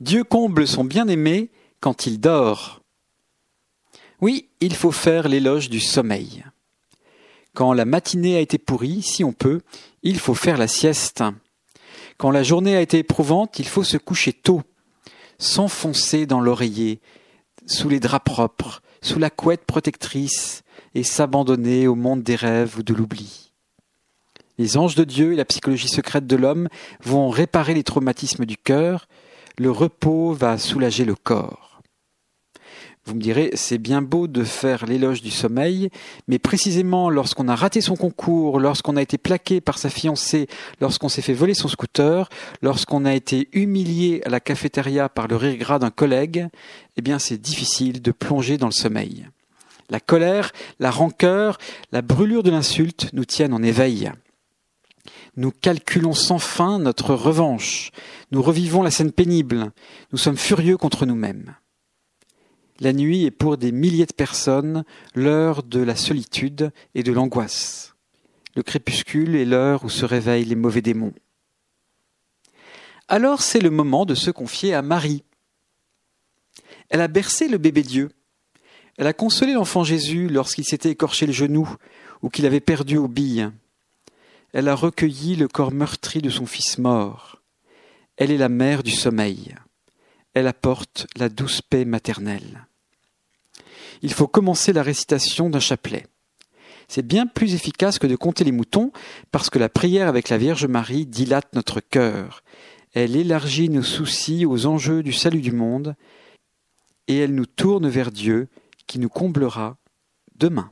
Dieu comble son bien-aimé quand il dort. Oui, il faut faire l'éloge du sommeil. Quand la matinée a été pourrie, si on peut, il faut faire la sieste. Quand la journée a été éprouvante, il faut se coucher tôt, s'enfoncer dans l'oreiller, sous les draps propres, sous la couette protectrice, et s'abandonner au monde des rêves ou de l'oubli. Les anges de Dieu et la psychologie secrète de l'homme vont réparer les traumatismes du cœur, le repos va soulager le corps. Vous me direz, c'est bien beau de faire l'éloge du sommeil, mais précisément lorsqu'on a raté son concours, lorsqu'on a été plaqué par sa fiancée, lorsqu'on s'est fait voler son scooter, lorsqu'on a été humilié à la cafétéria par le rire gras d'un collègue, eh bien c'est difficile de plonger dans le sommeil. La colère, la rancœur, la brûlure de l'insulte nous tiennent en éveil. Nous calculons sans fin notre revanche. Nous revivons la scène pénible. Nous sommes furieux contre nous-mêmes. La nuit est pour des milliers de personnes l'heure de la solitude et de l'angoisse. Le crépuscule est l'heure où se réveillent les mauvais démons. Alors c'est le moment de se confier à Marie. Elle a bercé le bébé Dieu. Elle a consolé l'enfant Jésus lorsqu'il s'était écorché le genou ou qu'il avait perdu aux billes. Elle a recueilli le corps meurtri de son fils mort. Elle est la mère du sommeil elle apporte la douce paix maternelle. Il faut commencer la récitation d'un chapelet. C'est bien plus efficace que de compter les moutons, parce que la prière avec la Vierge Marie dilate notre cœur. Elle élargit nos soucis aux enjeux du salut du monde, et elle nous tourne vers Dieu, qui nous comblera demain.